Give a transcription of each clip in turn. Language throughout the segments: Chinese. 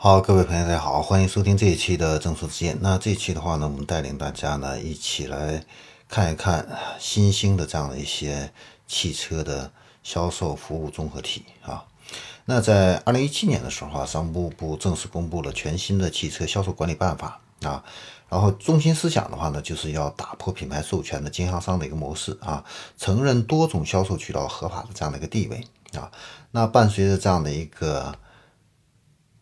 好，各位朋友，大家好，欢迎收听这一期的正说之见。那这一期的话呢，我们带领大家呢一起来看一看新兴的这样的一些汽车的销售服务综合体啊。那在二零一七年的时候啊，商务部正式公布了全新的汽车销售管理办法啊。然后中心思想的话呢，就是要打破品牌授权的经销商的一个模式啊，承认多种销售渠道合法的这样的一个地位啊。那伴随着这样的一个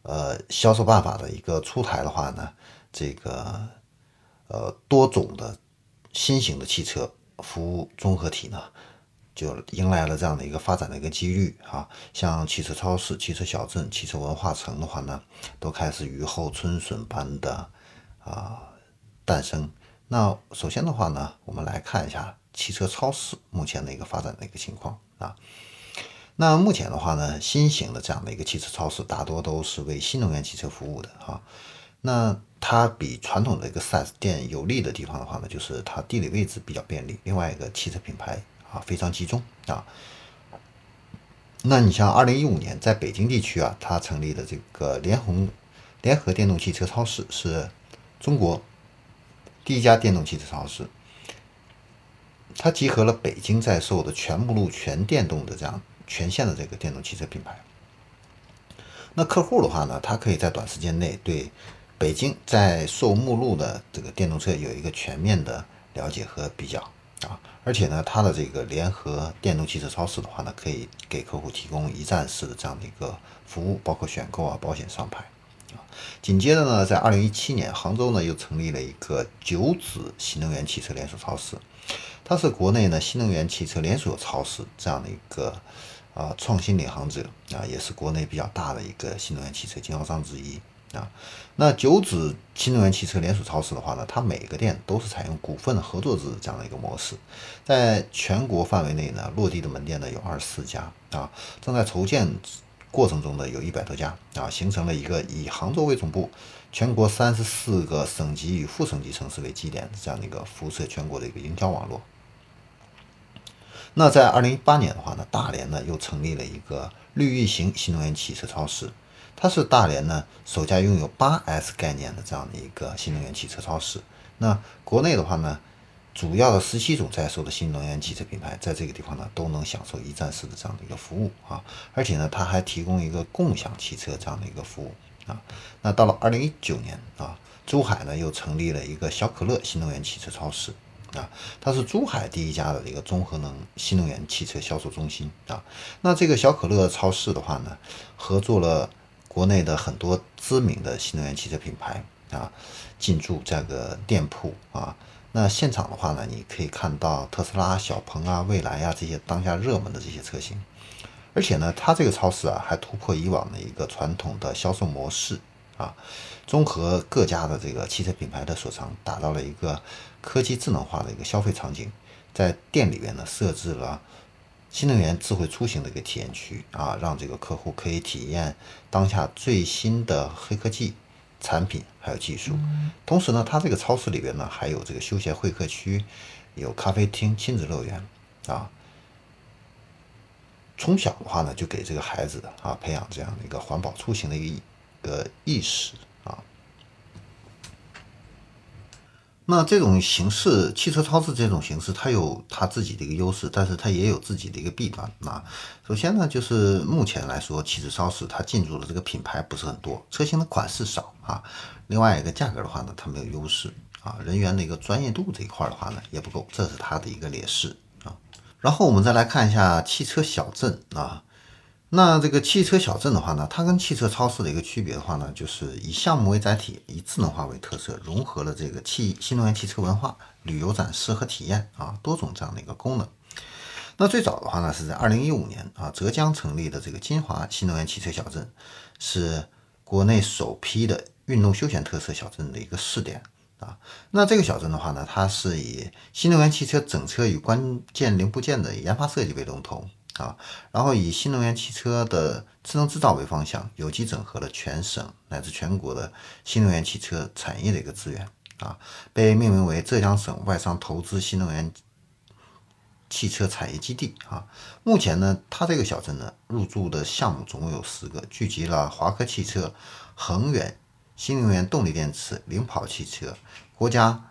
呃销售办法的一个出台的话呢，这个呃多种的新型的汽车服务综合体呢，就迎来了这样的一个发展的一个机遇啊。像汽车超市、汽车小镇、汽车文化城的话呢，都开始雨后春笋般的啊。诞生。那首先的话呢，我们来看一下汽车超市目前的一个发展的一个情况啊。那目前的话呢，新型的这样的一个汽车超市大多都是为新能源汽车服务的哈。那它比传统的一个 4S 店有利的地方的话呢，就是它地理位置比较便利，另外一个汽车品牌啊非常集中啊。那你像2015年在北京地区啊，它成立的这个联红联合电动汽车超市是中国。第一家电动汽车超市，它集合了北京在售的全目录全电动的这样全线的这个电动汽车品牌。那客户的话呢，他可以在短时间内对北京在售目录的这个电动车有一个全面的了解和比较啊。而且呢，它的这个联合电动汽车超市的话呢，可以给客户提供一站式的这样的一个服务，包括选购啊、保险、上牌啊。紧接着呢，在二零一七年，杭州呢又成立了一个九子新能源汽车连锁超市，它是国内呢新能源汽车连锁超市这样的一个啊创新领航者啊，也是国内比较大的一个新能源汽车经销商之一啊。那九子新能源汽车连锁超市的话呢，它每个店都是采用股份合作制这样的一个模式，在全国范围内呢，落地的门店呢有二十四家啊，正在筹建。过程中呢，有一百多家啊，形成了一个以杭州为总部，全国三十四个省级与副省级城市为基点的这样的一个辐射全国的一个营销网络。那在二零一八年的话呢，大连呢又成立了一个绿域行新能源汽车超市，它是大连呢首家拥有八 S 概念的这样的一个新能源汽车超市。那国内的话呢？主要的十七种在售的新能源汽车品牌，在这个地方呢都能享受一站式的这样的一个服务啊，而且呢，它还提供一个共享汽车这样的一个服务啊。那到了二零一九年啊，珠海呢又成立了一个小可乐新能源汽车超市啊，它是珠海第一家的一个综合能新能源汽车销售中心啊。那这个小可乐超市的话呢，合作了国内的很多知名的新能源汽车品牌啊，进驻这个店铺啊。那现场的话呢，你可以看到特斯拉、小鹏啊、蔚来呀这些当下热门的这些车型，而且呢，它这个超市啊还突破以往的一个传统的销售模式啊，综合各家的这个汽车品牌的所长，打造了一个科技智能化的一个消费场景，在店里边呢设置了新能源智慧出行的一个体验区啊，让这个客户可以体验当下最新的黑科技。产品还有技术，同时呢，它这个超市里边呢还有这个休闲会客区，有咖啡厅、亲子乐园啊。从小的话呢，就给这个孩子啊培养这样的一个环保出行的一个意识啊。那这种形式，汽车超市这种形式，它有它自己的一个优势，但是它也有自己的一个弊端啊。首先呢，就是目前来说，汽车超市它进入的这个品牌不是很多，车型的款式少啊。另外一个价格的话呢，它没有优势啊。人员的一个专业度这一块的话呢，也不够，这是它的一个劣势啊。然后我们再来看一下汽车小镇啊。那这个汽车小镇的话呢，它跟汽车超市的一个区别的话呢，就是以项目为载体，以智能化为特色，融合了这个汽新能源汽车文化、旅游展示和体验啊多种这样的一个功能。那最早的话呢，是在二零一五年啊，浙江成立的这个金华新能源汽车小镇，是国内首批的运动休闲特色小镇的一个试点啊。那这个小镇的话呢，它是以新能源汽车整车与关键零部件的研发设计为龙头。啊，然后以新能源汽车的智能制造为方向，有机整合了全省乃至全国的新能源汽车产业的一个资源啊，被命名为浙江省外商投资新能源汽车产业基地啊。目前呢，它这个小镇呢入驻的项目总共有十个，聚集了华科汽车、恒远新能源动力电池、领跑汽车、国家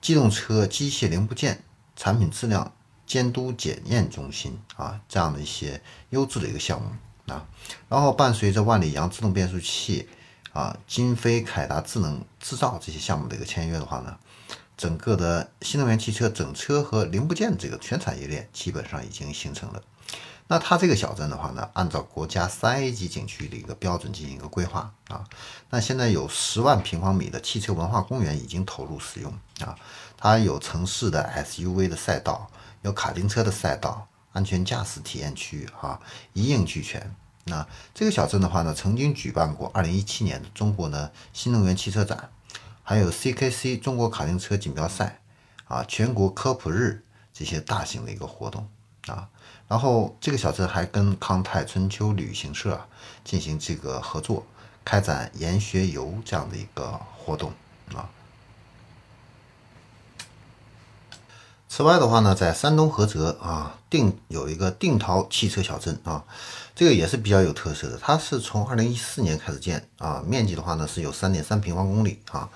机动车机械零部件产品质量监督检验中心啊这样的一些优质的一个项目啊。然后伴随着万里扬自动变速器啊、金飞凯达智能制造这些项目的一个签约的话呢。整个的新能源汽车整车和零部件这个全产业链基本上已经形成了。那它这个小镇的话呢，按照国家三 A 级景区的一个标准进行一个规划啊。那现在有十万平方米的汽车文化公园已经投入使用啊。它有城市的 SUV 的赛道，有卡丁车的赛道，安全驾驶体验区啊，一应俱全。那这个小镇的话呢，曾经举办过2017年的中国呢新能源汽车展。还有 CKC 中国卡丁车锦标赛啊，全国科普日这些大型的一个活动啊，然后这个小镇还跟康泰春秋旅行社进行这个合作，开展研学游这样的一个活动啊。此外的话呢，在山东菏泽啊，定有一个定陶汽车小镇啊，这个也是比较有特色的。它是从二零一四年开始建啊，面积的话呢是有三点三平方公里啊，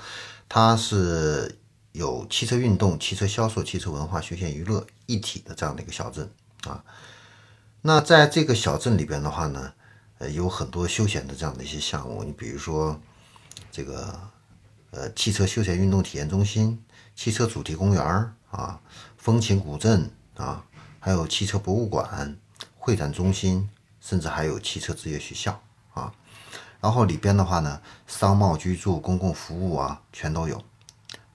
它是有汽车运动、汽车销售、汽车文化、休闲娱乐一体的这样的一个小镇啊。那在这个小镇里边的话呢，呃，有很多休闲的这样的一些项目，你比如说这个呃汽车休闲运动体验中心、汽车主题公园儿啊。风情古镇啊，还有汽车博物馆、会展中心，甚至还有汽车职业学校啊。然后里边的话呢，商贸、居住、公共服务啊，全都有。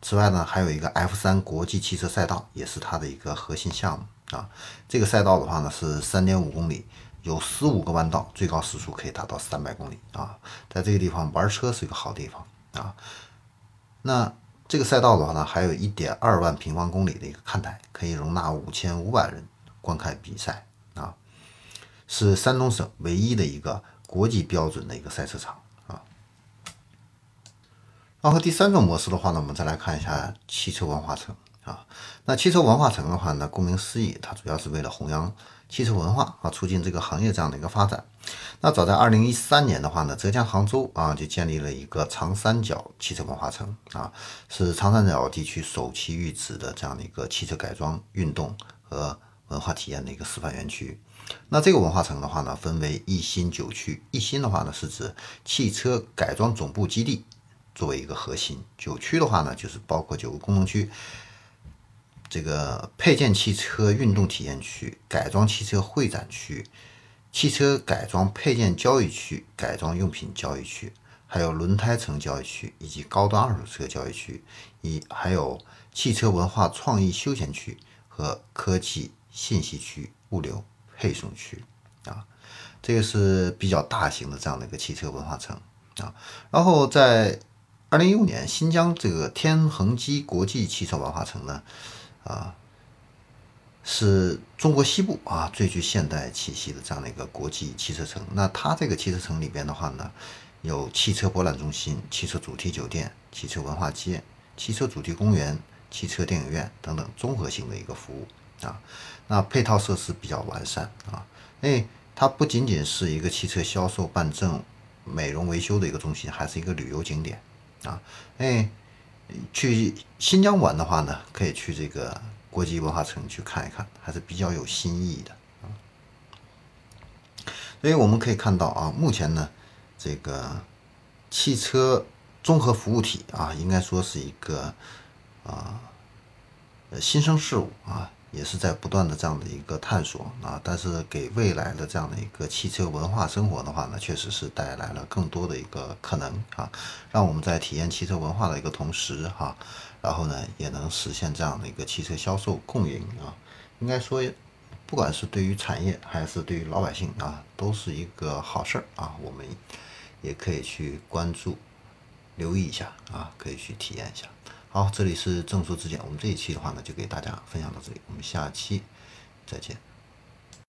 此外呢，还有一个 F 三国际汽车赛道，也是它的一个核心项目啊。这个赛道的话呢，是三点五公里，有十五个弯道，最高时速可以达到三百公里啊。在这个地方玩车是一个好地方啊。那。这个赛道的话呢，还有一点二万平方公里的一个看台，可以容纳五千五百人观看比赛啊，是山东省唯一的一个国际标准的一个赛车场啊。然后第三种模式的话呢，我们再来看一下汽车文化城啊。那汽车文化城的话呢，顾名思义，它主要是为了弘扬。汽车文化啊，促进这个行业这样的一个发展。那早在二零一三年的话呢，浙江杭州啊就建立了一个长三角汽车文化城啊，是长三角地区首期预址的这样的一个汽车改装、运动和文化体验的一个示范园区。那这个文化城的话呢，分为一新九区。一新的话呢，是指汽车改装总部基地作为一个核心；九区的话呢，就是包括九个功能区。这个配件汽车运动体验区、改装汽车会展区、汽车改装配件交易区、改装用品交易区，还有轮胎城交易区以及高端二手车交易区，以还有汽车文化创意休闲区和科技信息区、物流配送区啊，这个是比较大型的这样的一个汽车文化城啊。然后在二零一五年，新疆这个天恒基国际汽车文化城呢。啊，是中国西部啊最具现代气息的这样的一个国际汽车城。那它这个汽车城里边的话呢，有汽车博览中心、汽车主题酒店、汽车文化街、汽车主题公园、汽车电影院等等综合性的一个服务啊。那配套设施比较完善啊。哎，它不仅仅是一个汽车销售、办证、美容维修的一个中心，还是一个旅游景点啊。哎。去新疆玩的话呢，可以去这个国际文化城去看一看，还是比较有新意的啊。所以我们可以看到啊，目前呢，这个汽车综合服务体啊，应该说是一个啊新生事物啊。也是在不断的这样的一个探索啊，但是给未来的这样的一个汽车文化生活的话呢，确实是带来了更多的一个可能啊，让我们在体验汽车文化的一个同时哈，然后呢也能实现这样的一个汽车销售共赢啊，应该说，不管是对于产业还是对于老百姓啊，都是一个好事儿啊，我们也可以去关注、留意一下啊，可以去体验一下。好，这里是正说之见。我们这一期的话呢，就给大家分享到这里，我们下期再见。